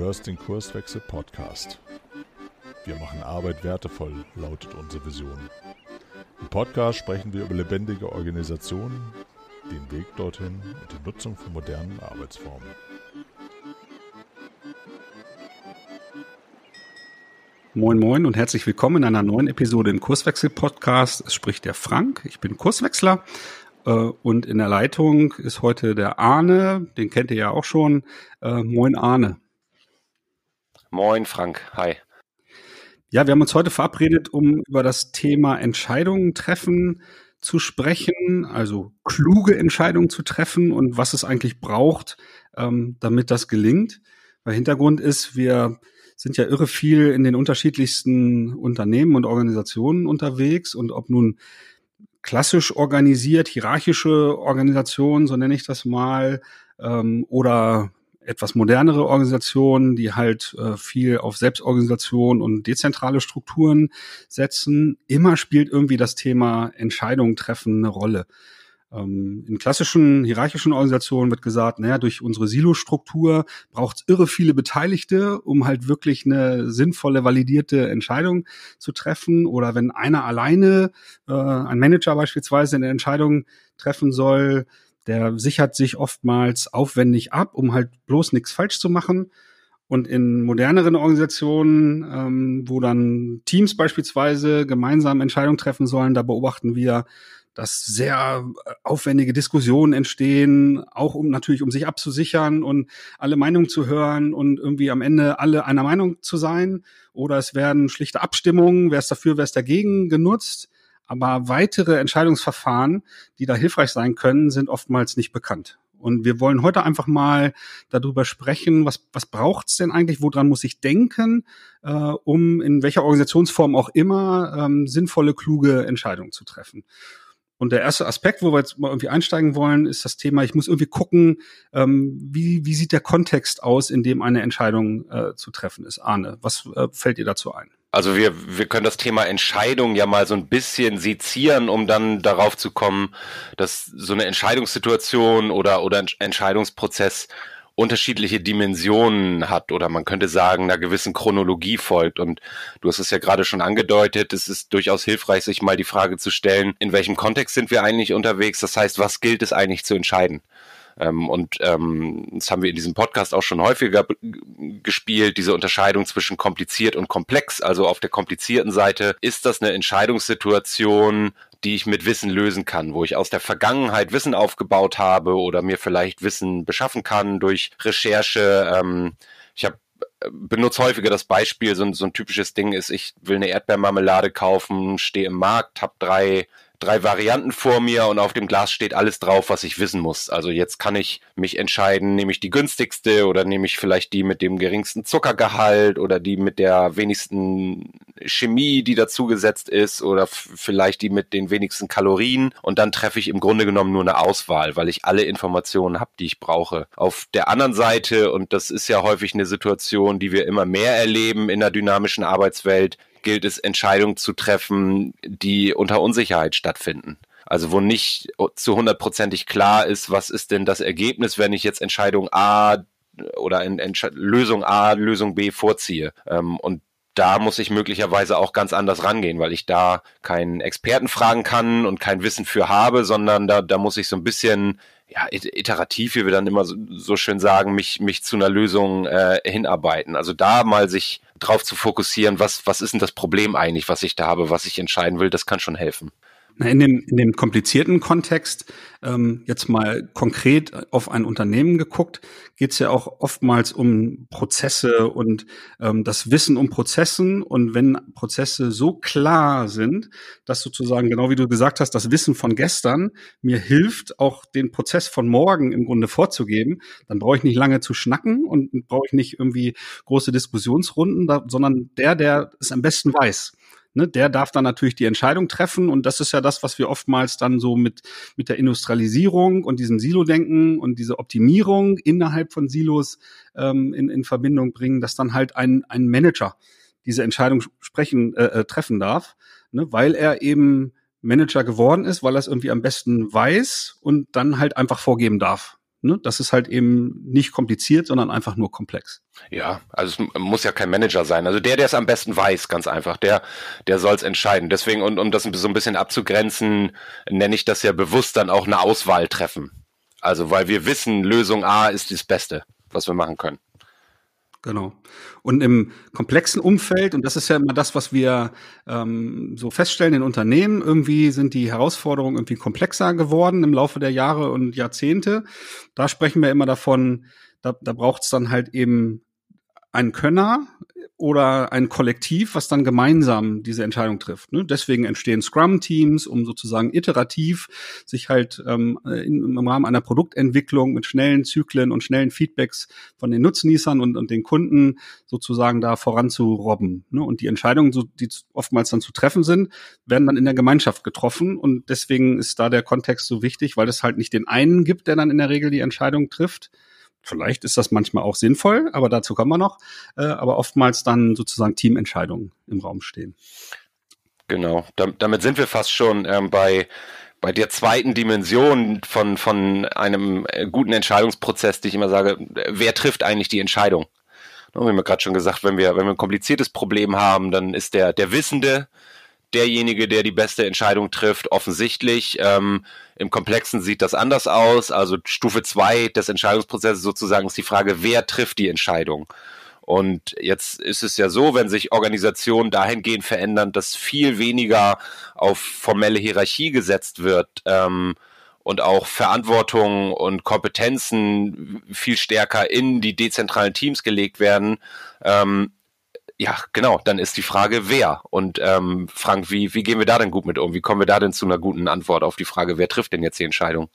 hörst den Kurswechsel Podcast. Wir machen Arbeit wertevoll, lautet unsere Vision. Im Podcast sprechen wir über lebendige Organisationen, den Weg dorthin und die Nutzung von modernen Arbeitsformen. Moin Moin und herzlich willkommen in einer neuen Episode im Kurswechsel Podcast. Es spricht der Frank, ich bin Kurswechsler äh, und in der Leitung ist heute der Arne, den kennt ihr ja auch schon. Äh, moin Arne. Moin Frank, hi. Ja, wir haben uns heute verabredet, um über das Thema Entscheidungen treffen zu sprechen, also kluge Entscheidungen zu treffen und was es eigentlich braucht, ähm, damit das gelingt. Weil Hintergrund ist, wir sind ja irre viel in den unterschiedlichsten Unternehmen und Organisationen unterwegs und ob nun klassisch organisiert, hierarchische Organisationen, so nenne ich das mal, ähm, oder etwas modernere Organisationen, die halt äh, viel auf Selbstorganisation und dezentrale Strukturen setzen. Immer spielt irgendwie das Thema Entscheidungen treffen eine Rolle. Ähm, in klassischen hierarchischen Organisationen wird gesagt, naja, durch unsere Silo-Struktur braucht es irre viele Beteiligte, um halt wirklich eine sinnvolle, validierte Entscheidung zu treffen. Oder wenn einer alleine, äh, ein Manager beispielsweise, eine Entscheidung treffen soll, der sichert sich oftmals aufwendig ab, um halt bloß nichts falsch zu machen. Und in moderneren Organisationen, ähm, wo dann Teams beispielsweise gemeinsam Entscheidungen treffen sollen, da beobachten wir, dass sehr äh, aufwendige Diskussionen entstehen, auch um natürlich um sich abzusichern und alle Meinungen zu hören und irgendwie am Ende alle einer Meinung zu sein. Oder es werden schlichte Abstimmungen, wer ist dafür, wer ist dagegen genutzt. Aber weitere Entscheidungsverfahren, die da hilfreich sein können, sind oftmals nicht bekannt. Und wir wollen heute einfach mal darüber sprechen, was, was braucht's denn eigentlich, woran muss ich denken, äh, um in welcher Organisationsform auch immer ähm, sinnvolle, kluge Entscheidungen zu treffen. Und der erste Aspekt, wo wir jetzt mal irgendwie einsteigen wollen, ist das Thema, ich muss irgendwie gucken, ähm, wie, wie sieht der Kontext aus, in dem eine Entscheidung äh, zu treffen ist. Arne, was äh, fällt dir dazu ein? Also wir, wir können das Thema Entscheidung ja mal so ein bisschen sezieren, um dann darauf zu kommen, dass so eine Entscheidungssituation oder, oder Entscheidungsprozess unterschiedliche Dimensionen hat oder man könnte sagen, einer gewissen Chronologie folgt. Und du hast es ja gerade schon angedeutet, es ist durchaus hilfreich, sich mal die Frage zu stellen, in welchem Kontext sind wir eigentlich unterwegs? Das heißt, was gilt es eigentlich zu entscheiden? Ähm, und ähm, das haben wir in diesem Podcast auch schon häufiger gespielt, diese Unterscheidung zwischen kompliziert und komplex. Also auf der komplizierten Seite ist das eine Entscheidungssituation, die ich mit Wissen lösen kann, wo ich aus der Vergangenheit Wissen aufgebaut habe oder mir vielleicht Wissen beschaffen kann durch Recherche. Ähm, ich habe äh, benutze häufiger das Beispiel, so ein, so ein typisches Ding ist, ich will eine Erdbeermarmelade kaufen, stehe im Markt, habe drei drei Varianten vor mir und auf dem Glas steht alles drauf, was ich wissen muss. Also jetzt kann ich mich entscheiden, nehme ich die günstigste oder nehme ich vielleicht die mit dem geringsten Zuckergehalt oder die mit der wenigsten Chemie, die dazugesetzt ist oder vielleicht die mit den wenigsten Kalorien und dann treffe ich im Grunde genommen nur eine Auswahl, weil ich alle Informationen habe, die ich brauche. Auf der anderen Seite, und das ist ja häufig eine Situation, die wir immer mehr erleben in der dynamischen Arbeitswelt, gilt es, Entscheidungen zu treffen, die unter Unsicherheit stattfinden. Also wo nicht zu hundertprozentig klar ist, was ist denn das Ergebnis, wenn ich jetzt Entscheidung A oder in Lösung A, Lösung B vorziehe. Ähm, und da muss ich möglicherweise auch ganz anders rangehen, weil ich da keinen Experten fragen kann und kein Wissen für habe, sondern da, da muss ich so ein bisschen ja, iterativ, wie wir dann immer so, so schön sagen, mich, mich zu einer Lösung äh, hinarbeiten. Also da mal sich drauf zu fokussieren, was, was ist denn das Problem eigentlich, was ich da habe, was ich entscheiden will, das kann schon helfen. In dem, in dem komplizierten Kontext, ähm, jetzt mal konkret auf ein Unternehmen geguckt, geht es ja auch oftmals um Prozesse und ähm, das Wissen um Prozessen. Und wenn Prozesse so klar sind, dass sozusagen, genau wie du gesagt hast, das Wissen von gestern mir hilft, auch den Prozess von morgen im Grunde vorzugeben, dann brauche ich nicht lange zu schnacken und brauche ich nicht irgendwie große Diskussionsrunden, sondern der, der es am besten weiß ne, der darf dann natürlich die Entscheidung treffen. Und das ist ja das, was wir oftmals dann so mit, mit der Industrialisierung und diesem Silo-Denken und diese Optimierung innerhalb von Silos ähm, in, in Verbindung bringen, dass dann halt ein, ein Manager diese Entscheidung sprechen, äh, äh, treffen darf, ne, weil er eben Manager geworden ist, weil er es irgendwie am besten weiß und dann halt einfach vorgeben darf. Ne? Das ist halt eben nicht kompliziert, sondern einfach nur komplex. Ja, also es muss ja kein Manager sein. Also der, der es am besten weiß, ganz einfach, der, der soll es entscheiden. Deswegen, und um das so ein bisschen abzugrenzen, nenne ich das ja bewusst dann auch eine Auswahl treffen. Also weil wir wissen, Lösung A ist das Beste, was wir machen können. Genau. Und im komplexen Umfeld, und das ist ja immer das, was wir ähm, so feststellen in Unternehmen, irgendwie sind die Herausforderungen irgendwie komplexer geworden im Laufe der Jahre und Jahrzehnte. Da sprechen wir immer davon, da, da braucht es dann halt eben einen Könner, oder ein Kollektiv, was dann gemeinsam diese Entscheidung trifft. Ne? Deswegen entstehen Scrum-Teams, um sozusagen iterativ sich halt ähm, im Rahmen einer Produktentwicklung mit schnellen Zyklen und schnellen Feedbacks von den Nutznießern und, den Kunden sozusagen da voranzurobben. Ne? Und die Entscheidungen, die oftmals dann zu treffen sind, werden dann in der Gemeinschaft getroffen. Und deswegen ist da der Kontext so wichtig, weil es halt nicht den einen gibt, der dann in der Regel die Entscheidung trifft, Vielleicht ist das manchmal auch sinnvoll, aber dazu kommen wir noch. Äh, aber oftmals dann sozusagen Teamentscheidungen im Raum stehen. Genau, damit sind wir fast schon ähm, bei bei der zweiten Dimension von von einem äh, guten Entscheidungsprozess, die ich immer sage, wer trifft eigentlich die Entscheidung? Wir haben ja gerade schon gesagt, wenn wir wenn wir ein kompliziertes Problem haben, dann ist der der Wissende derjenige, der die beste Entscheidung trifft, offensichtlich. Ähm, Im Komplexen sieht das anders aus. Also Stufe zwei des Entscheidungsprozesses sozusagen ist die Frage, wer trifft die Entscheidung? Und jetzt ist es ja so, wenn sich Organisationen dahingehend verändern, dass viel weniger auf formelle Hierarchie gesetzt wird ähm, und auch Verantwortung und Kompetenzen viel stärker in die dezentralen Teams gelegt werden, ähm, ja, genau, dann ist die Frage, wer? Und ähm, Frank, wie, wie gehen wir da denn gut mit um? Wie kommen wir da denn zu einer guten Antwort auf die Frage, wer trifft denn jetzt die Entscheidung?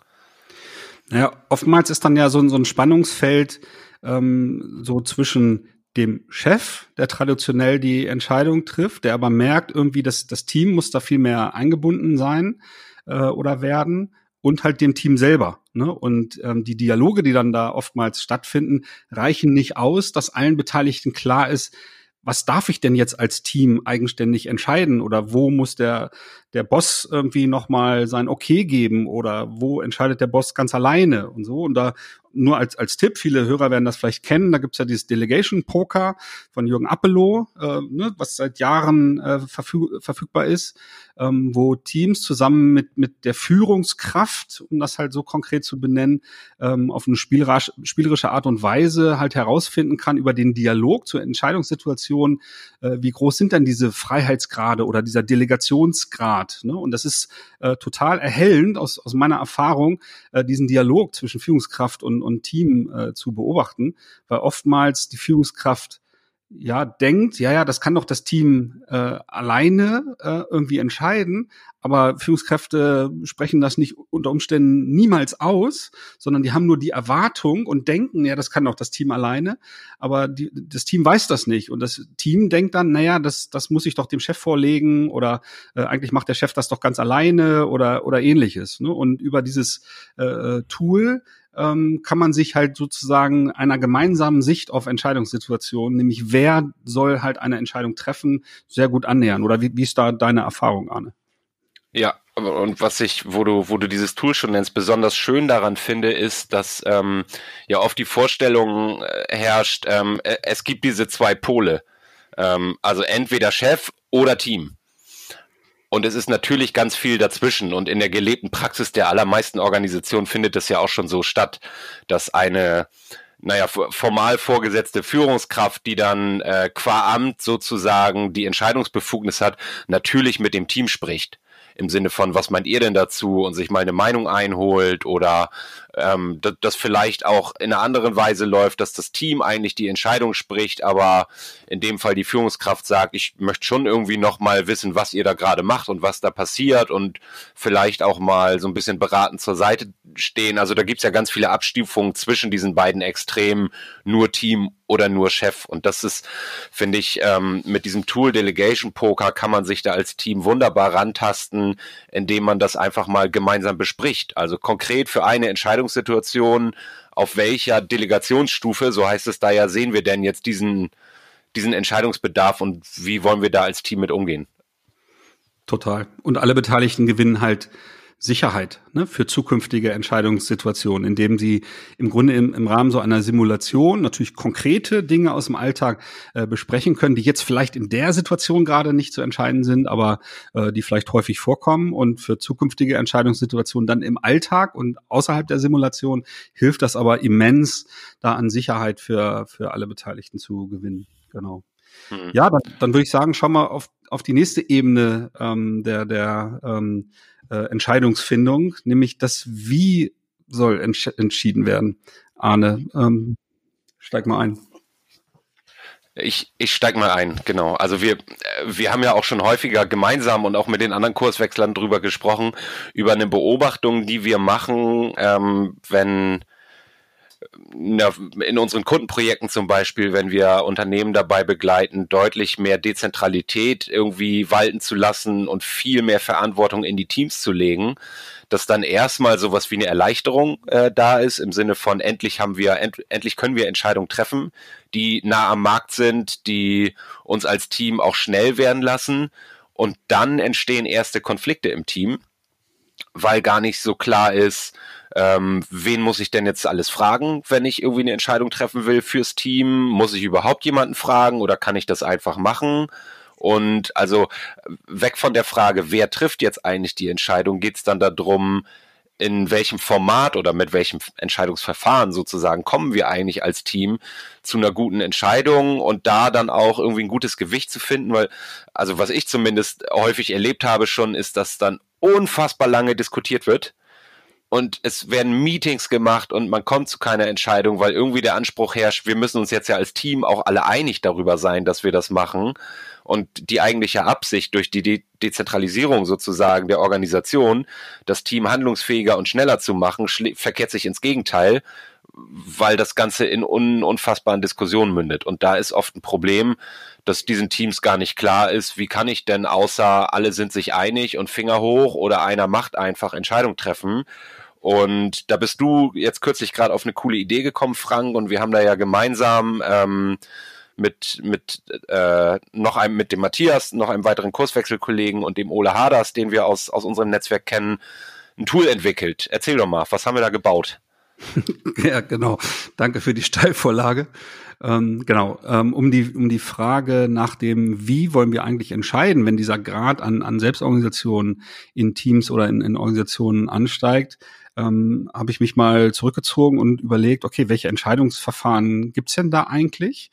Naja, oftmals ist dann ja so, so ein Spannungsfeld ähm, so zwischen dem Chef, der traditionell die Entscheidung trifft, der aber merkt irgendwie, dass das Team muss da viel mehr eingebunden sein äh, oder werden und halt dem Team selber. Ne? Und ähm, die Dialoge, die dann da oftmals stattfinden, reichen nicht aus, dass allen Beteiligten klar ist, was darf ich denn jetzt als Team eigenständig entscheiden? Oder wo muss der der Boss irgendwie noch mal sein Okay geben? Oder wo entscheidet der Boss ganz alleine? Und so. Und da nur als, als Tipp, viele Hörer werden das vielleicht kennen, da gibt's ja dieses Delegation Poker von Jürgen Appelow, äh, ne, was seit Jahren äh, verfüg verfügbar ist, ähm, wo Teams zusammen mit, mit der Führungskraft, um das halt so konkret zu benennen, ähm, auf eine spielerische Art und Weise halt herausfinden kann über den Dialog zur Entscheidungssituation, äh, wie groß sind denn diese Freiheitsgrade oder dieser Delegationsgrad. Ne? Und das ist äh, total erhellend aus, aus meiner Erfahrung, äh, diesen Dialog zwischen Führungskraft und, und Team äh, zu beobachten, weil oftmals die Führungskraft ja denkt, ja, ja, das kann doch das Team äh, alleine äh, irgendwie entscheiden, aber Führungskräfte sprechen das nicht unter Umständen niemals aus, sondern die haben nur die Erwartung und denken, ja, das kann doch das Team alleine, aber die, das Team weiß das nicht und das Team denkt dann, naja, das, das muss ich doch dem Chef vorlegen oder äh, eigentlich macht der Chef das doch ganz alleine oder, oder ähnliches. Ne? Und über dieses äh, Tool ähm, kann man sich halt sozusagen einer gemeinsamen Sicht auf Entscheidungssituationen, nämlich wer soll halt eine Entscheidung treffen, sehr gut annähern. Oder wie, wie ist da deine Erfahrung, Arne? Ja, und was ich, wo du, wo du dieses Tool schon nennst, besonders schön daran finde, ist, dass ähm, ja oft die Vorstellung äh, herrscht, ähm, äh, es gibt diese zwei Pole. Ähm, also entweder Chef oder Team. Und es ist natürlich ganz viel dazwischen. Und in der gelebten Praxis der allermeisten Organisationen findet es ja auch schon so statt, dass eine, naja, formal vorgesetzte Führungskraft, die dann äh, qua Amt sozusagen die Entscheidungsbefugnis hat, natürlich mit dem Team spricht im Sinne von, was meint ihr denn dazu und sich mal eine Meinung einholt oder ähm, das, das vielleicht auch in einer anderen Weise läuft, dass das Team eigentlich die Entscheidung spricht, aber in dem Fall die Führungskraft sagt, ich möchte schon irgendwie noch mal wissen, was ihr da gerade macht und was da passiert und vielleicht auch mal so ein bisschen beratend zur Seite stehen. Also da gibt's ja ganz viele Abstufungen zwischen diesen beiden Extremen, nur Team oder nur Chef. Und das ist, finde ich, ähm, mit diesem Tool Delegation Poker kann man sich da als Team wunderbar rantasten, indem man das einfach mal gemeinsam bespricht. Also konkret für eine Entscheidungssituation, auf welcher Delegationsstufe, so heißt es da ja, sehen wir denn jetzt diesen, diesen Entscheidungsbedarf und wie wollen wir da als Team mit umgehen? Total. Und alle Beteiligten gewinnen halt Sicherheit ne, für zukünftige Entscheidungssituationen, indem sie im Grunde im, im Rahmen so einer Simulation natürlich konkrete Dinge aus dem Alltag äh, besprechen können, die jetzt vielleicht in der Situation gerade nicht zu entscheiden sind, aber äh, die vielleicht häufig vorkommen und für zukünftige Entscheidungssituationen dann im Alltag und außerhalb der Simulation hilft das aber immens, da an Sicherheit für, für alle Beteiligten zu gewinnen. Genau. Mhm. Ja, dann, dann würde ich sagen, schau mal auf, auf die nächste Ebene ähm, der, der ähm, äh, Entscheidungsfindung, nämlich das Wie soll entsch entschieden werden. Arne, ähm, steig mal ein. Ich, ich steig mal ein, genau. Also wir, wir haben ja auch schon häufiger gemeinsam und auch mit den anderen Kurswechslern drüber gesprochen, über eine Beobachtung, die wir machen, ähm, wenn in unseren Kundenprojekten zum Beispiel, wenn wir Unternehmen dabei begleiten, deutlich mehr Dezentralität irgendwie walten zu lassen und viel mehr Verantwortung in die Teams zu legen, dass dann erstmal sowas wie eine Erleichterung äh, da ist, im Sinne von endlich haben wir, end, endlich können wir Entscheidungen treffen, die nah am Markt sind, die uns als Team auch schnell werden lassen. Und dann entstehen erste Konflikte im Team, weil gar nicht so klar ist, ähm, wen muss ich denn jetzt alles fragen, wenn ich irgendwie eine Entscheidung treffen will fürs Team? Muss ich überhaupt jemanden fragen oder kann ich das einfach machen? Und also weg von der Frage, wer trifft jetzt eigentlich die Entscheidung, geht es dann darum, in welchem Format oder mit welchem Entscheidungsverfahren sozusagen kommen wir eigentlich als Team zu einer guten Entscheidung und da dann auch irgendwie ein gutes Gewicht zu finden, weil, also was ich zumindest häufig erlebt habe schon, ist, dass dann unfassbar lange diskutiert wird und es werden Meetings gemacht und man kommt zu keiner Entscheidung, weil irgendwie der Anspruch herrscht, wir müssen uns jetzt ja als Team auch alle einig darüber sein, dass wir das machen. Und die eigentliche Absicht durch die De Dezentralisierung sozusagen der Organisation, das Team handlungsfähiger und schneller zu machen, verkehrt sich ins Gegenteil, weil das Ganze in un unfassbaren Diskussionen mündet. Und da ist oft ein Problem, dass diesen Teams gar nicht klar ist, wie kann ich denn außer alle sind sich einig und Finger hoch oder einer macht einfach Entscheidung treffen und da bist du jetzt kürzlich gerade auf eine coole Idee gekommen, Frank, und wir haben da ja gemeinsam ähm, mit, mit äh, noch einem, mit dem Matthias, noch einem weiteren Kurswechselkollegen und dem Ole Haders, den wir aus, aus unserem Netzwerk kennen, ein Tool entwickelt. Erzähl doch mal, was haben wir da gebaut? ja, genau. Danke für die Steilvorlage. Ähm, genau, ähm, um, die, um die Frage nach dem, wie wollen wir eigentlich entscheiden, wenn dieser Grad an, an Selbstorganisation in Teams oder in, in Organisationen ansteigt, ähm, habe ich mich mal zurückgezogen und überlegt, okay, welche Entscheidungsverfahren gibt's denn da eigentlich?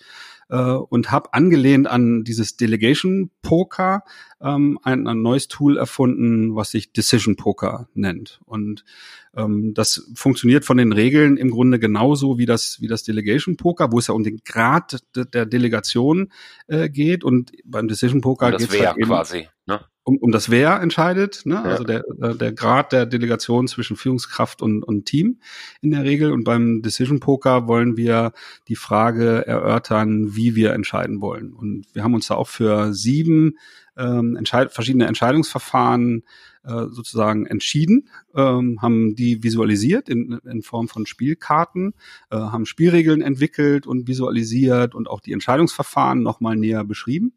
Äh, und habe angelehnt an dieses Delegation Poker ähm, ein, ein neues Tool erfunden, was sich Decision Poker nennt. Und ähm, das funktioniert von den Regeln im Grunde genauso wie das, wie das Delegation Poker, wo es ja um den Grad de, der Delegation äh, geht. Und beim Decision Poker geht es halt quasi. Um, um das Wer entscheidet, ne? Ja. also der, äh, der Grad der Delegation zwischen Führungskraft und, und Team in der Regel. Und beim Decision Poker wollen wir die Frage erörtern, wie wir entscheiden wollen. Und wir haben uns da auch für sieben ähm, entscheid verschiedene Entscheidungsverfahren äh, sozusagen entschieden, ähm, haben die visualisiert in, in Form von Spielkarten, äh, haben Spielregeln entwickelt und visualisiert und auch die Entscheidungsverfahren nochmal näher beschrieben.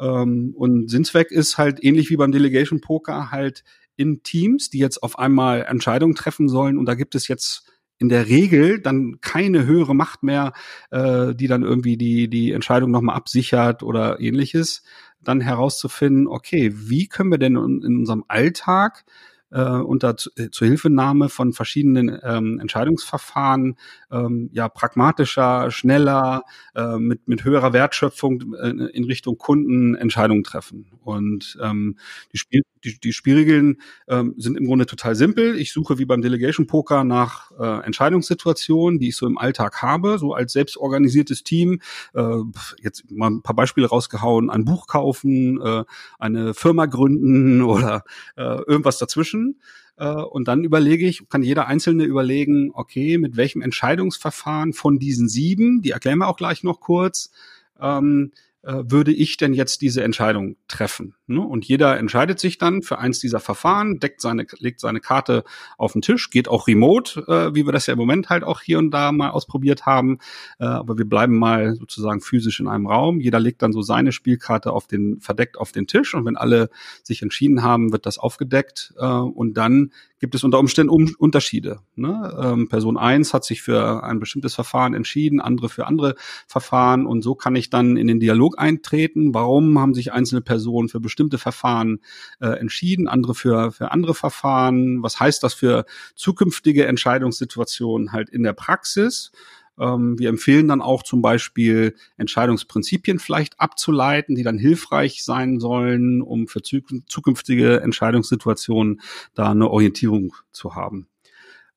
Ähm, und Sinnzweck ist halt ähnlich wie beim Delegation Poker halt in Teams, die jetzt auf einmal Entscheidungen treffen sollen. Und da gibt es jetzt in der Regel dann keine höhere Macht mehr, äh, die dann irgendwie die, die Entscheidung nochmal absichert oder ähnliches, dann herauszufinden, okay, wie können wir denn in, in unserem Alltag äh, unter äh, Zuhilfenahme von verschiedenen ähm, Entscheidungsverfahren ähm, ja pragmatischer, schneller, äh, mit, mit höherer Wertschöpfung äh, in Richtung Kunden Entscheidungen treffen. Und ähm, die, Spiel, die, die Spielregeln ähm, sind im Grunde total simpel. Ich suche wie beim Delegation Poker nach äh, Entscheidungssituationen, die ich so im Alltag habe, so als selbstorganisiertes Team. Äh, jetzt mal ein paar Beispiele rausgehauen: ein Buch kaufen, äh, eine Firma gründen oder äh, irgendwas dazwischen. Äh, und dann überlege ich, kann jeder Einzelne überlegen, okay, mit welchem Entscheidungsverfahren von diesen sieben, die erklären wir auch gleich noch kurz, ähm, äh, würde ich denn jetzt diese Entscheidung treffen? Ne? Und jeder entscheidet sich dann für eins dieser Verfahren, deckt seine, legt seine Karte auf den Tisch, geht auch remote, äh, wie wir das ja im Moment halt auch hier und da mal ausprobiert haben. Äh, aber wir bleiben mal sozusagen physisch in einem Raum. Jeder legt dann so seine Spielkarte auf den, verdeckt auf den Tisch und wenn alle sich entschieden haben, wird das aufgedeckt äh, und dann gibt es unter Umständen um Unterschiede. Ne? Ähm, Person eins hat sich für ein bestimmtes Verfahren entschieden, andere für andere Verfahren und so kann ich dann in den Dialog eintreten. Warum haben sich einzelne Personen für bestimmte Verfahren äh, entschieden, andere für, für andere Verfahren? Was heißt das für zukünftige Entscheidungssituationen halt in der Praxis? Ähm, wir empfehlen dann auch zum Beispiel Entscheidungsprinzipien vielleicht abzuleiten, die dann hilfreich sein sollen, um für zukünftige Entscheidungssituationen da eine Orientierung zu haben.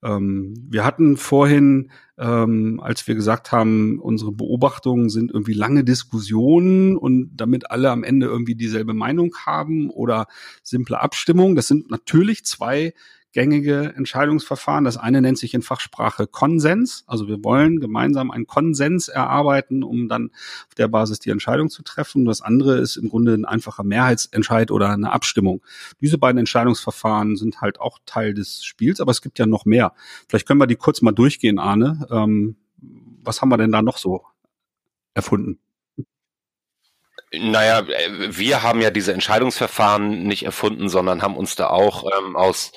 Ähm, wir hatten vorhin, ähm, als wir gesagt haben, unsere Beobachtungen sind irgendwie lange Diskussionen und damit alle am Ende irgendwie dieselbe Meinung haben oder simple Abstimmung. Das sind natürlich zwei gängige Entscheidungsverfahren. Das eine nennt sich in Fachsprache Konsens. Also wir wollen gemeinsam einen Konsens erarbeiten, um dann auf der Basis die Entscheidung zu treffen. Das andere ist im Grunde ein einfacher Mehrheitsentscheid oder eine Abstimmung. Diese beiden Entscheidungsverfahren sind halt auch Teil des Spiels, aber es gibt ja noch mehr. Vielleicht können wir die kurz mal durchgehen, Arne. Ähm, was haben wir denn da noch so erfunden? Naja, äh, wir haben ja diese Entscheidungsverfahren nicht erfunden, sondern haben uns da auch ähm, aus,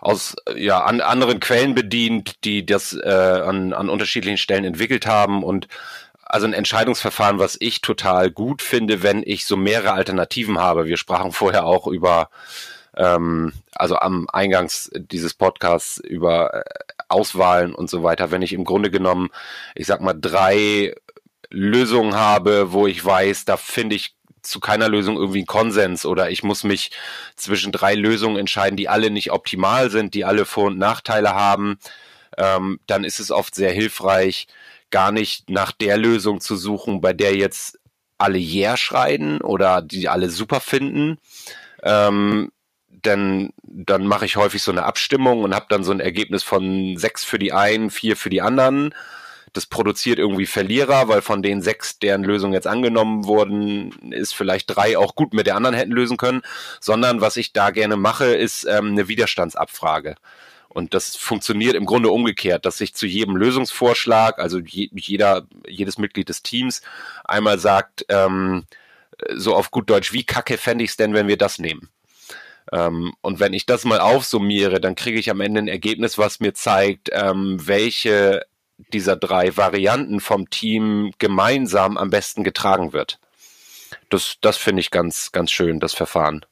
aus ja, an anderen Quellen bedient, die das äh, an, an unterschiedlichen Stellen entwickelt haben und also ein Entscheidungsverfahren, was ich total gut finde, wenn ich so mehrere Alternativen habe. Wir sprachen vorher auch über, ähm, also am Eingangs dieses Podcasts über äh, Auswahlen und so weiter. Wenn ich im Grunde genommen, ich sag mal, drei Lösungen habe, wo ich weiß, da finde ich zu keiner Lösung irgendwie einen Konsens oder ich muss mich zwischen drei Lösungen entscheiden, die alle nicht optimal sind, die alle Vor- und Nachteile haben, ähm, dann ist es oft sehr hilfreich, gar nicht nach der Lösung zu suchen, bei der jetzt alle Yeah schreien oder die alle super finden. Ähm, denn dann mache ich häufig so eine Abstimmung und habe dann so ein Ergebnis von sechs für die einen, vier für die anderen das produziert irgendwie Verlierer, weil von den sechs, deren Lösung jetzt angenommen wurden, ist vielleicht drei auch gut mit der anderen hätten lösen können, sondern was ich da gerne mache, ist ähm, eine Widerstandsabfrage. Und das funktioniert im Grunde umgekehrt, dass ich zu jedem Lösungsvorschlag, also je, jeder, jedes Mitglied des Teams einmal sagt, ähm, so auf gut Deutsch, wie kacke fände ich es denn, wenn wir das nehmen? Ähm, und wenn ich das mal aufsummiere, dann kriege ich am Ende ein Ergebnis, was mir zeigt, ähm, welche dieser drei Varianten vom Team gemeinsam am besten getragen wird. Das, das finde ich ganz, ganz schön, das Verfahren.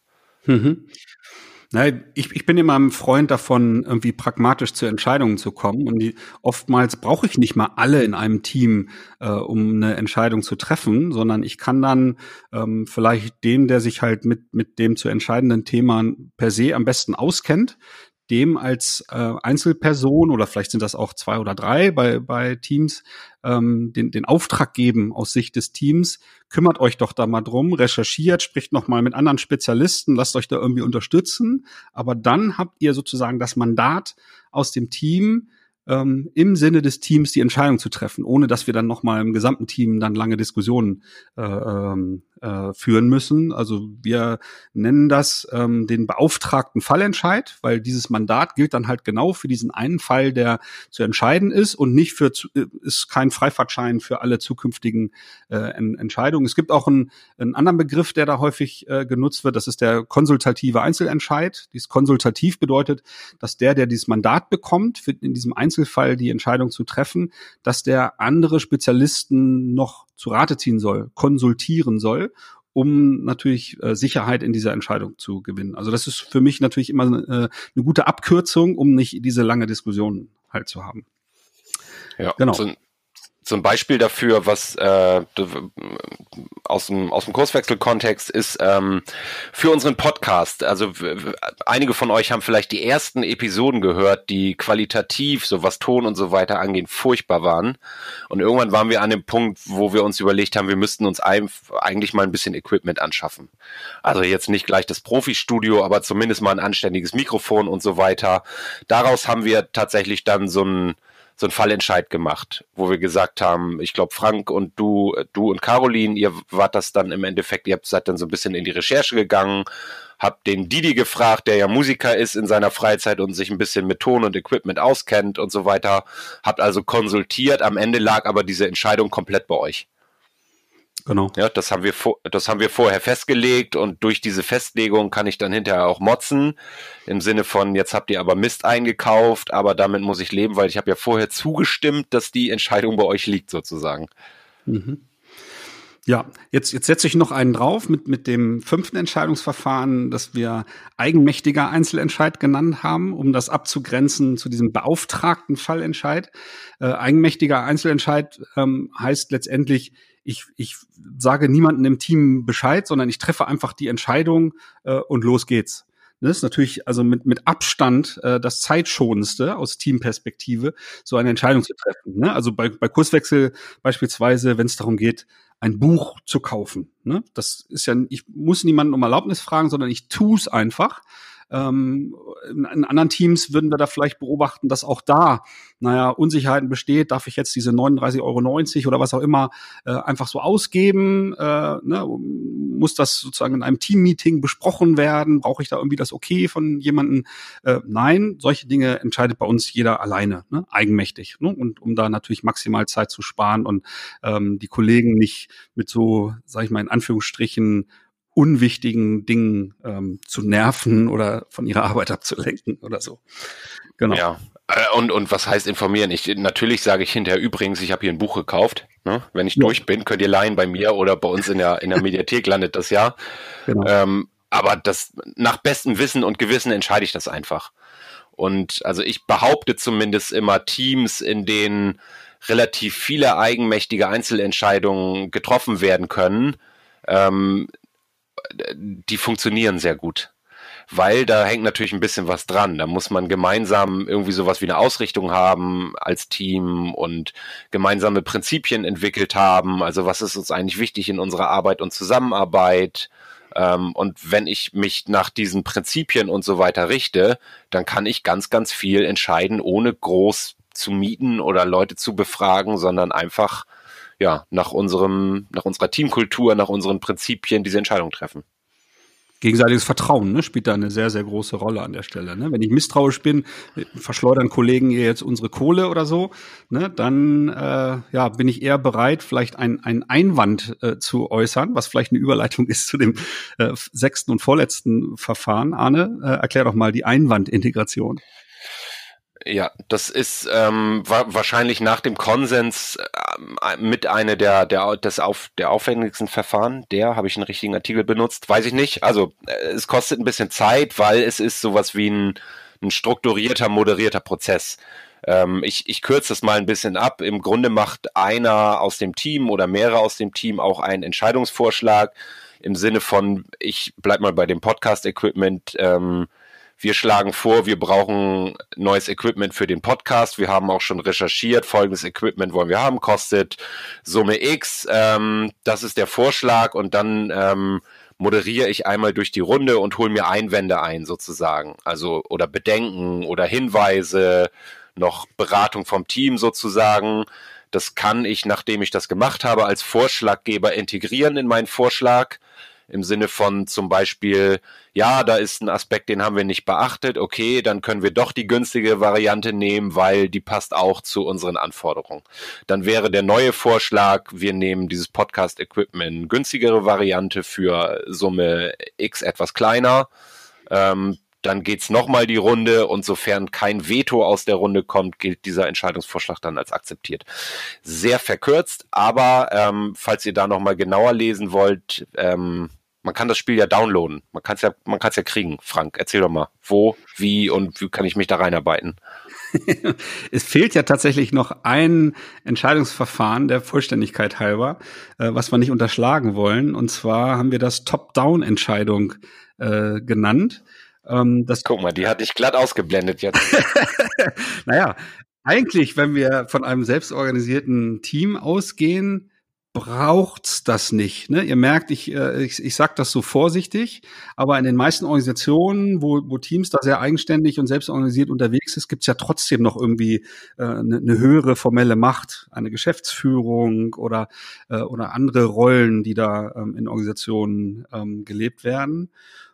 Mhm. Ich, ich bin immer ein Freund davon, irgendwie pragmatisch zu Entscheidungen zu kommen. Und die, oftmals brauche ich nicht mal alle in einem Team, äh, um eine Entscheidung zu treffen, sondern ich kann dann ähm, vielleicht den, der sich halt mit, mit dem zu entscheidenden Thema per se am besten auskennt, dem als äh, Einzelperson oder vielleicht sind das auch zwei oder drei bei, bei Teams, ähm, den, den Auftrag geben aus Sicht des Teams, kümmert euch doch da mal drum, recherchiert, spricht noch mal mit anderen Spezialisten, lasst euch da irgendwie unterstützen, aber dann habt ihr sozusagen das Mandat aus dem Team, ähm, im Sinne des Teams die Entscheidung zu treffen, ohne dass wir dann nochmal im gesamten Team dann lange Diskussionen äh, ähm, äh, führen müssen. Also wir nennen das ähm, den beauftragten Fallentscheid, weil dieses Mandat gilt dann halt genau für diesen einen Fall, der zu entscheiden ist und nicht für äh, ist kein Freifahrtschein für alle zukünftigen äh, Entscheidungen. Es gibt auch einen, einen anderen Begriff, der da häufig äh, genutzt wird. Das ist der konsultative Einzelentscheid. Dies konsultativ bedeutet, dass der, der dieses Mandat bekommt, für in diesem Einzelfall die Entscheidung zu treffen, dass der andere Spezialisten noch zu Rate ziehen soll, konsultieren soll, um natürlich äh, Sicherheit in dieser Entscheidung zu gewinnen. Also das ist für mich natürlich immer äh, eine gute Abkürzung, um nicht diese lange Diskussion halt zu haben. Ja, genau. So so ein Beispiel dafür, was äh, aus dem aus dem Kurswechselkontext ist ähm, für unseren Podcast. Also einige von euch haben vielleicht die ersten Episoden gehört, die qualitativ, so was Ton und so weiter angeht, furchtbar waren. Und irgendwann waren wir an dem Punkt, wo wir uns überlegt haben, wir müssten uns eigentlich mal ein bisschen Equipment anschaffen. Also jetzt nicht gleich das Profi-Studio, aber zumindest mal ein anständiges Mikrofon und so weiter. Daraus haben wir tatsächlich dann so ein so einen Fallentscheid gemacht, wo wir gesagt haben, ich glaube Frank und du, du und Caroline, ihr wart das dann im Endeffekt, ihr habt seid dann so ein bisschen in die Recherche gegangen, habt den Didi gefragt, der ja Musiker ist in seiner Freizeit und sich ein bisschen mit Ton und Equipment auskennt und so weiter, habt also konsultiert, am Ende lag aber diese Entscheidung komplett bei euch. Genau. Ja, das haben wir vor, das haben wir vorher festgelegt und durch diese Festlegung kann ich dann hinterher auch motzen im Sinne von jetzt habt ihr aber Mist eingekauft, aber damit muss ich leben, weil ich habe ja vorher zugestimmt, dass die Entscheidung bei euch liegt sozusagen. Mhm. Ja, jetzt, jetzt setze ich noch einen drauf mit, mit dem fünften Entscheidungsverfahren, das wir eigenmächtiger Einzelentscheid genannt haben, um das abzugrenzen zu diesem beauftragten Fallentscheid. Äh, eigenmächtiger Einzelentscheid ähm, heißt letztendlich, ich, ich sage niemanden im Team Bescheid, sondern ich treffe einfach die Entscheidung äh, und los geht's. Das ist natürlich also mit, mit Abstand äh, das zeitschonendste aus Teamperspektive, so eine Entscheidung zu treffen. Ne? Also bei, bei Kurswechsel beispielsweise, wenn es darum geht, ein Buch zu kaufen. Ne? Das ist ja, ich muss niemanden um Erlaubnis fragen, sondern ich tue es einfach. Ähm, in, anderen Teams würden wir da vielleicht beobachten, dass auch da, naja, Unsicherheiten besteht. Darf ich jetzt diese 39,90 Euro oder was auch immer äh, einfach so ausgeben? Äh, ne? Muss das sozusagen in einem Teammeeting besprochen werden? Brauche ich da irgendwie das Okay von jemandem? Äh, nein, solche Dinge entscheidet bei uns jeder alleine, ne? eigenmächtig. Ne? Und um da natürlich maximal Zeit zu sparen und ähm, die Kollegen nicht mit so, sag ich mal, in Anführungsstrichen unwichtigen Dingen ähm, zu nerven oder von ihrer Arbeit abzulenken oder so. Genau. Ja. Äh, und, und was heißt informieren? Ich, natürlich sage ich hinterher übrigens, ich habe hier ein Buch gekauft. Ne? Wenn ich ja. durch bin, könnt ihr leihen bei mir oder bei uns in der, in der Mediathek landet das ja. Genau. Ähm, aber das nach bestem Wissen und Gewissen entscheide ich das einfach. Und also ich behaupte zumindest immer Teams, in denen relativ viele eigenmächtige Einzelentscheidungen getroffen werden können, ähm, die funktionieren sehr gut. Weil da hängt natürlich ein bisschen was dran. Da muss man gemeinsam irgendwie sowas wie eine Ausrichtung haben als Team und gemeinsame Prinzipien entwickelt haben. Also was ist uns eigentlich wichtig in unserer Arbeit und Zusammenarbeit? Ähm, und wenn ich mich nach diesen Prinzipien und so weiter richte, dann kann ich ganz, ganz viel entscheiden, ohne groß zu mieten oder Leute zu befragen, sondern einfach ja, nach unserem, nach unserer Teamkultur, nach unseren Prinzipien diese Entscheidung treffen. Gegenseitiges Vertrauen ne, spielt da eine sehr, sehr große Rolle an der Stelle. Ne? Wenn ich misstrauisch bin, verschleudern Kollegen ihr jetzt unsere Kohle oder so, ne, dann äh, ja, bin ich eher bereit, vielleicht einen Einwand äh, zu äußern, was vielleicht eine Überleitung ist zu dem äh, sechsten und vorletzten Verfahren. Arne, äh, erklär doch mal die Einwandintegration. Ja, das ist ähm, wa wahrscheinlich nach dem Konsens äh, mit einer der der des auf der aufwendigsten Verfahren. Der habe ich einen richtigen Artikel benutzt, weiß ich nicht. Also äh, es kostet ein bisschen Zeit, weil es ist sowas wie ein, ein strukturierter, moderierter Prozess. Ähm, ich, ich kürze das mal ein bisschen ab. Im Grunde macht einer aus dem Team oder mehrere aus dem Team auch einen Entscheidungsvorschlag im Sinne von, ich bleib mal bei dem Podcast-Equipment. Ähm, wir schlagen vor, wir brauchen neues Equipment für den Podcast. Wir haben auch schon recherchiert, folgendes Equipment wollen wir haben, kostet Summe X. Ähm, das ist der Vorschlag und dann ähm, moderiere ich einmal durch die Runde und hole mir Einwände ein sozusagen. Also oder Bedenken oder Hinweise, noch Beratung vom Team sozusagen. Das kann ich, nachdem ich das gemacht habe, als Vorschlaggeber integrieren in meinen Vorschlag im Sinne von zum Beispiel, ja, da ist ein Aspekt, den haben wir nicht beachtet, okay, dann können wir doch die günstige Variante nehmen, weil die passt auch zu unseren Anforderungen. Dann wäre der neue Vorschlag, wir nehmen dieses Podcast-Equipment günstigere Variante für Summe X etwas kleiner. Ähm, dann geht's nochmal die Runde und sofern kein Veto aus der Runde kommt, gilt dieser Entscheidungsvorschlag dann als akzeptiert. Sehr verkürzt, aber ähm, falls ihr da nochmal genauer lesen wollt, ähm, man kann das Spiel ja downloaden. Man kann es ja, man kann ja kriegen. Frank, erzähl doch mal, wo, wie und wie kann ich mich da reinarbeiten? es fehlt ja tatsächlich noch ein Entscheidungsverfahren der Vollständigkeit halber, äh, was wir nicht unterschlagen wollen. Und zwar haben wir das Top-Down-Entscheidung äh, genannt. Ähm, das Guck mal, die hatte ich glatt ausgeblendet jetzt. naja, eigentlich, wenn wir von einem selbstorganisierten Team ausgehen, braucht's das nicht. Ne? Ihr merkt, ich, äh, ich, ich sage das so vorsichtig, aber in den meisten Organisationen, wo, wo Teams da sehr eigenständig und selbstorganisiert unterwegs ist, gibt's ja trotzdem noch irgendwie äh, eine, eine höhere formelle Macht, eine Geschäftsführung oder, äh, oder andere Rollen, die da ähm, in Organisationen ähm, gelebt werden.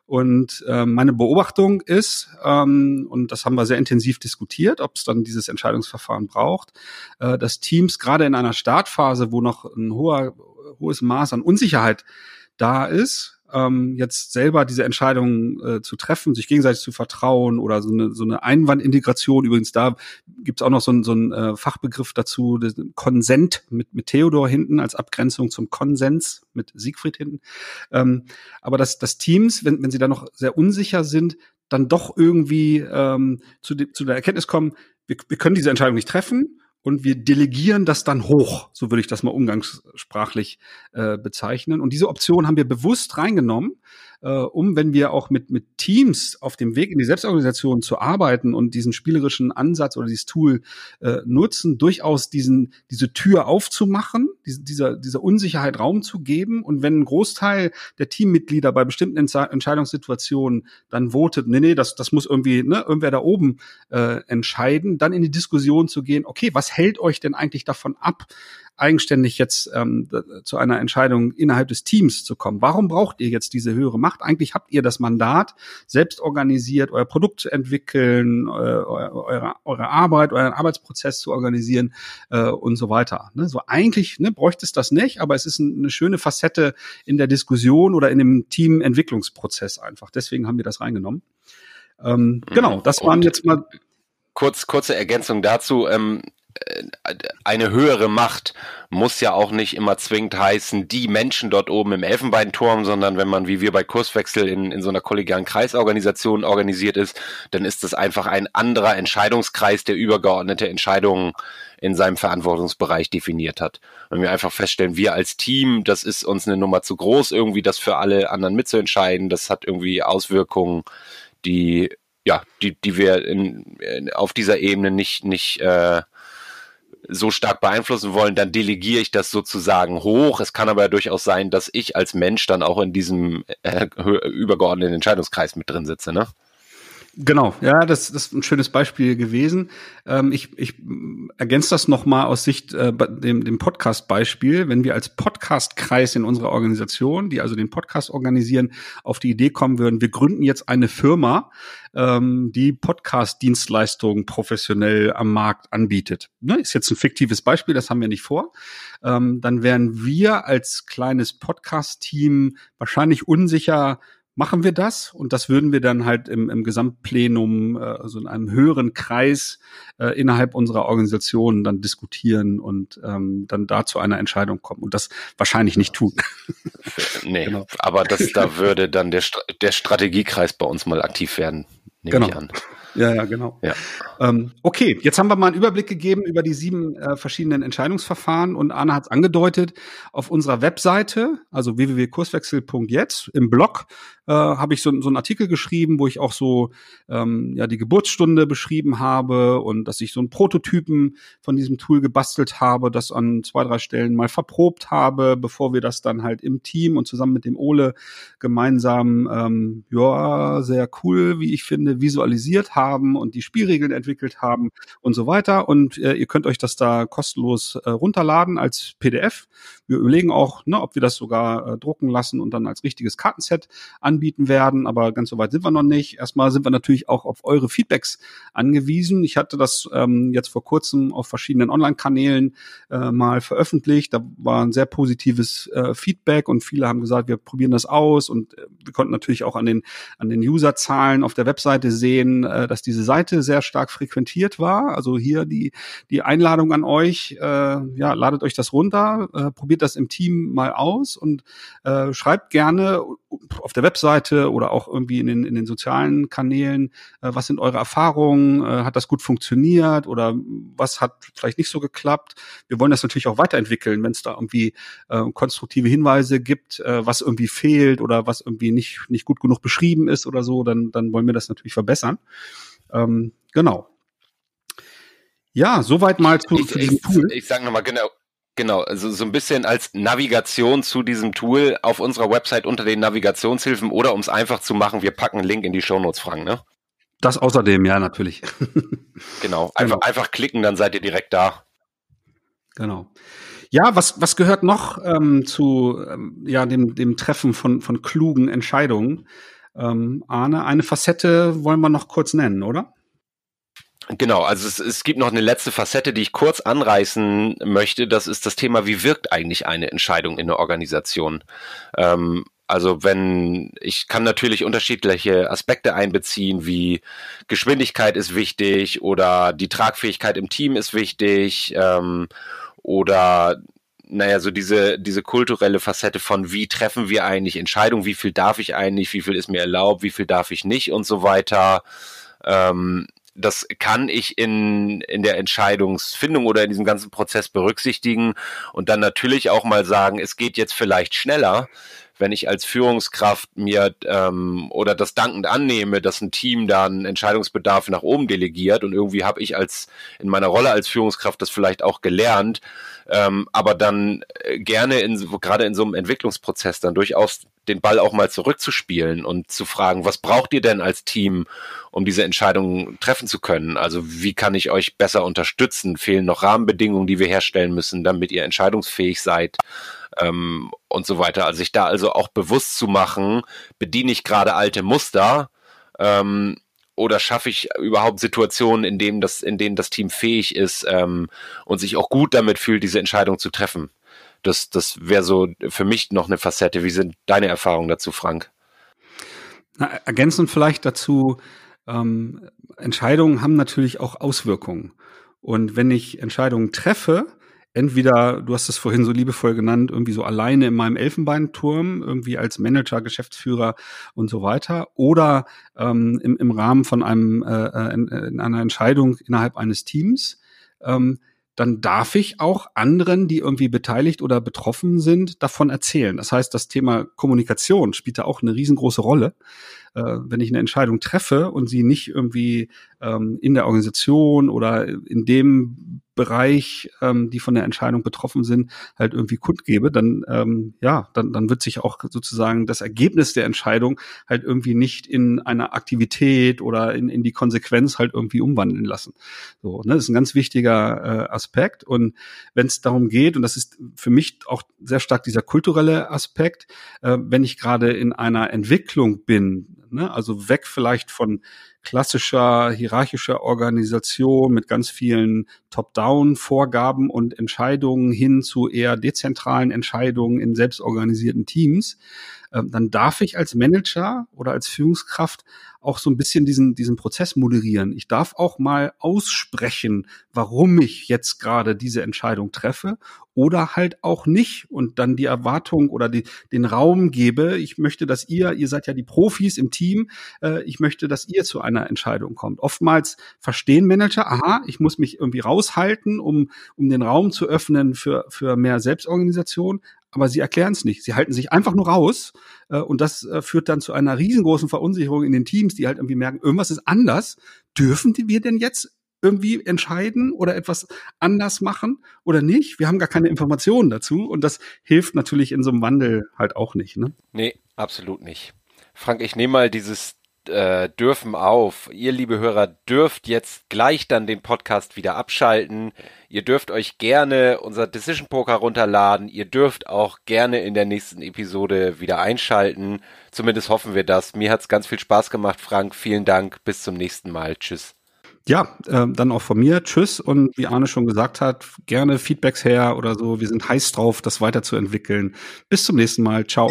Und äh, meine Beobachtung ist, ähm, und das haben wir sehr intensiv diskutiert, ob es dann dieses Entscheidungsverfahren braucht, äh, dass Teams gerade in einer Startphase, wo noch ein hoher, hohes Maß an Unsicherheit da ist, ähm, jetzt selber diese Entscheidungen äh, zu treffen, sich gegenseitig zu vertrauen oder so eine, so eine Einwandintegration. Übrigens, da gibt's auch noch so ein, so ein äh, Fachbegriff dazu, Konsent mit, mit Theodor hinten als Abgrenzung zum Konsens mit Siegfried hinten. Ähm, aber dass, dass Teams, wenn, wenn sie da noch sehr unsicher sind, dann doch irgendwie ähm, zu, de, zu der Erkenntnis kommen, wir, wir können diese Entscheidung nicht treffen und wir delegieren das dann hoch, so würde ich das mal umgangssprachlich äh, bezeichnen. Und diese Option haben wir bewusst reingenommen, äh, um, wenn wir auch mit, mit Teams auf dem Weg in die Selbstorganisation zu arbeiten und diesen spielerischen Ansatz oder dieses Tool äh, nutzen, durchaus diesen, diese Tür aufzumachen, diese, dieser, dieser Unsicherheit Raum zu geben. Und wenn ein Großteil der Teammitglieder bei bestimmten Entscheidungssituationen dann votet, nee, nee, das, das muss irgendwie, ne, irgendwer da oben äh, entscheiden, dann in die Diskussion zu gehen, okay, was hält euch denn eigentlich davon ab, eigenständig jetzt ähm, zu einer Entscheidung innerhalb des Teams zu kommen. Warum braucht ihr jetzt diese höhere Macht? Eigentlich habt ihr das Mandat, selbst organisiert euer Produkt zu entwickeln, eure, eure Arbeit, euren Arbeitsprozess zu organisieren äh, und so weiter. Ne? So eigentlich ne, bräuchte es das nicht, aber es ist eine schöne Facette in der Diskussion oder in dem Teamentwicklungsprozess einfach. Deswegen haben wir das reingenommen. Ähm, mhm. Genau, das waren jetzt mal kurz, kurze Ergänzung dazu. Ähm, eine höhere Macht muss ja auch nicht immer zwingend heißen, die Menschen dort oben im Elfenbeinturm, sondern wenn man, wie wir bei Kurswechsel in, in so einer kollegialen Kreisorganisation organisiert ist, dann ist das einfach ein anderer Entscheidungskreis, der übergeordnete Entscheidungen in seinem Verantwortungsbereich definiert hat. Wenn wir einfach feststellen, wir als Team, das ist uns eine Nummer zu groß, irgendwie das für alle anderen mitzuentscheiden, das hat irgendwie Auswirkungen, die ja, die, die wir in, auf dieser Ebene nicht, nicht äh, so stark beeinflussen wollen, dann delegiere ich das sozusagen hoch. Es kann aber durchaus sein, dass ich als Mensch dann auch in diesem äh, übergeordneten Entscheidungskreis mit drin sitze, ne? Genau, ja, das, das ist ein schönes Beispiel gewesen. Ähm, ich, ich ergänze das nochmal aus Sicht äh, dem, dem Podcast-Beispiel. Wenn wir als Podcast-Kreis in unserer Organisation, die also den Podcast organisieren, auf die Idee kommen würden, wir gründen jetzt eine Firma, ähm, die Podcast-Dienstleistungen professionell am Markt anbietet. Ne? Ist jetzt ein fiktives Beispiel, das haben wir nicht vor. Ähm, dann wären wir als kleines Podcast-Team wahrscheinlich unsicher, machen wir das und das würden wir dann halt im, im Gesamtplenum, äh, also in einem höheren Kreis äh, innerhalb unserer Organisation dann diskutieren und ähm, dann da zu einer Entscheidung kommen und das wahrscheinlich nicht tun. nee, genau. aber das, da würde dann der, der Strategiekreis bei uns mal aktiv werden, nehme genau. ich an. Ja, ja, genau. Ja. Ähm, okay, jetzt haben wir mal einen Überblick gegeben über die sieben äh, verschiedenen Entscheidungsverfahren und Anna hat es angedeutet, auf unserer Webseite, also www.kurswechsel.jetzt im Blog, äh, habe ich so, so einen Artikel geschrieben, wo ich auch so ähm, ja die Geburtsstunde beschrieben habe und dass ich so einen Prototypen von diesem Tool gebastelt habe, das an zwei, drei Stellen mal verprobt habe, bevor wir das dann halt im Team und zusammen mit dem Ole gemeinsam, ähm, ja, sehr cool, wie ich finde, visualisiert haben und die Spielregeln entwickelt haben und so weiter. Und äh, ihr könnt euch das da kostenlos äh, runterladen als PDF. Wir überlegen auch, ne, ob wir das sogar äh, drucken lassen und dann als richtiges Kartenset anbieten werden, aber ganz so weit sind wir noch nicht. Erstmal sind wir natürlich auch auf eure Feedbacks angewiesen. Ich hatte das ähm, jetzt vor kurzem auf verschiedenen Online-Kanälen äh, mal veröffentlicht. Da war ein sehr positives äh, Feedback und viele haben gesagt, wir probieren das aus und äh, wir konnten natürlich auch an den an den Userzahlen auf der Webseite sehen, äh, dass diese Seite sehr stark frequentiert war. Also hier die die Einladung an euch, äh, ja, ladet euch das runter, äh, probiert das im Team mal aus und äh, schreibt gerne auf der Webseite oder auch irgendwie in den, in den sozialen Kanälen, äh, was sind eure Erfahrungen, äh, hat das gut funktioniert oder was hat vielleicht nicht so geklappt. Wir wollen das natürlich auch weiterentwickeln, wenn es da irgendwie äh, konstruktive Hinweise gibt, äh, was irgendwie fehlt oder was irgendwie nicht, nicht gut genug beschrieben ist oder so, dann, dann wollen wir das natürlich verbessern. Ähm, genau. Ja, soweit mal zu, ich, zu diesem Tool. Ich, ich sage nochmal genau, Genau, also so ein bisschen als Navigation zu diesem Tool auf unserer Website unter den Navigationshilfen oder um es einfach zu machen, wir packen einen Link in die Shownotes, Frank, ne? Das außerdem, ja, natürlich. genau, einfach, genau. einfach klicken, dann seid ihr direkt da. Genau. Ja, was, was gehört noch ähm, zu ähm, ja, dem, dem Treffen von, von klugen Entscheidungen? Ähm, Arne, eine Facette wollen wir noch kurz nennen, oder? Genau, also es, es gibt noch eine letzte Facette, die ich kurz anreißen möchte. Das ist das Thema, wie wirkt eigentlich eine Entscheidung in der Organisation? Ähm, also wenn ich kann natürlich unterschiedliche Aspekte einbeziehen, wie Geschwindigkeit ist wichtig oder die Tragfähigkeit im Team ist wichtig ähm, oder naja, so diese, diese kulturelle Facette von wie treffen wir eigentlich Entscheidungen, wie viel darf ich eigentlich, wie viel ist mir erlaubt, wie viel darf ich nicht und so weiter. Ähm, das kann ich in, in der Entscheidungsfindung oder in diesem ganzen Prozess berücksichtigen und dann natürlich auch mal sagen, es geht jetzt vielleicht schneller, wenn ich als Führungskraft mir ähm, oder das dankend annehme, dass ein Team dann Entscheidungsbedarf nach oben delegiert und irgendwie habe ich als in meiner Rolle als Führungskraft das vielleicht auch gelernt, ähm, aber dann äh, gerne in gerade in so einem Entwicklungsprozess dann durchaus den Ball auch mal zurückzuspielen und zu fragen, was braucht ihr denn als Team, um diese Entscheidungen treffen zu können? Also wie kann ich euch besser unterstützen? Fehlen noch Rahmenbedingungen, die wir herstellen müssen, damit ihr entscheidungsfähig seid? Ähm, und so weiter. Also sich da also auch bewusst zu machen, bediene ich gerade alte Muster ähm, oder schaffe ich überhaupt Situationen, in denen das, in denen das Team fähig ist ähm, und sich auch gut damit fühlt, diese Entscheidung zu treffen? Das, das wäre so für mich noch eine Facette. Wie sind deine Erfahrungen dazu, Frank? Na, ergänzend vielleicht dazu, ähm, Entscheidungen haben natürlich auch Auswirkungen. Und wenn ich Entscheidungen treffe, entweder, du hast es vorhin so liebevoll genannt, irgendwie so alleine in meinem Elfenbeinturm, irgendwie als Manager, Geschäftsführer und so weiter, oder ähm, im, im Rahmen von einem äh, äh in, in einer Entscheidung innerhalb eines Teams, ähm, dann darf ich auch anderen, die irgendwie beteiligt oder betroffen sind, davon erzählen. Das heißt, das Thema Kommunikation spielt da auch eine riesengroße Rolle äh, wenn ich eine Entscheidung treffe und sie nicht irgendwie ähm, in der Organisation oder in dem Bereich, ähm, die von der Entscheidung betroffen sind, halt irgendwie kundgebe, dann ähm, ja, dann, dann wird sich auch sozusagen das Ergebnis der Entscheidung halt irgendwie nicht in einer Aktivität oder in, in die Konsequenz halt irgendwie umwandeln lassen. So, ne, das ist ein ganz wichtiger äh, Aspekt. Und wenn es darum geht, und das ist für mich auch sehr stark dieser kulturelle Aspekt, äh, wenn ich gerade in einer Entwicklung bin, Ne? Also weg vielleicht von klassischer hierarchischer Organisation mit ganz vielen Top-Down-Vorgaben und Entscheidungen hin zu eher dezentralen Entscheidungen in selbstorganisierten Teams, ähm, dann darf ich als Manager oder als Führungskraft auch so ein bisschen diesen, diesen Prozess moderieren. Ich darf auch mal aussprechen, warum ich jetzt gerade diese Entscheidung treffe oder halt auch nicht und dann die Erwartung oder die, den Raum gebe. Ich möchte, dass ihr, ihr seid ja die Profis im Team, äh, ich möchte, dass ihr zu einer Entscheidung kommt. Oftmals verstehen Manager, aha, ich muss mich irgendwie raushalten, um, um den Raum zu öffnen für, für mehr Selbstorganisation aber sie erklären es nicht. Sie halten sich einfach nur raus äh, und das äh, führt dann zu einer riesengroßen Verunsicherung in den Teams, die halt irgendwie merken, irgendwas ist anders. Dürfen wir denn jetzt irgendwie entscheiden oder etwas anders machen oder nicht? Wir haben gar keine Informationen dazu und das hilft natürlich in so einem Wandel halt auch nicht. Ne? Nee, absolut nicht. Frank, ich nehme mal dieses äh, dürfen auf. Ihr, liebe Hörer, dürft jetzt gleich dann den Podcast wieder abschalten. Ihr dürft euch gerne unser Decision Poker runterladen. Ihr dürft auch gerne in der nächsten Episode wieder einschalten. Zumindest hoffen wir das. Mir hat's ganz viel Spaß gemacht, Frank. Vielen Dank. Bis zum nächsten Mal. Tschüss. Ja, äh, dann auch von mir. Tschüss. Und wie Arne schon gesagt hat, gerne Feedbacks her oder so. Wir sind heiß drauf, das weiterzuentwickeln. Bis zum nächsten Mal. Ciao.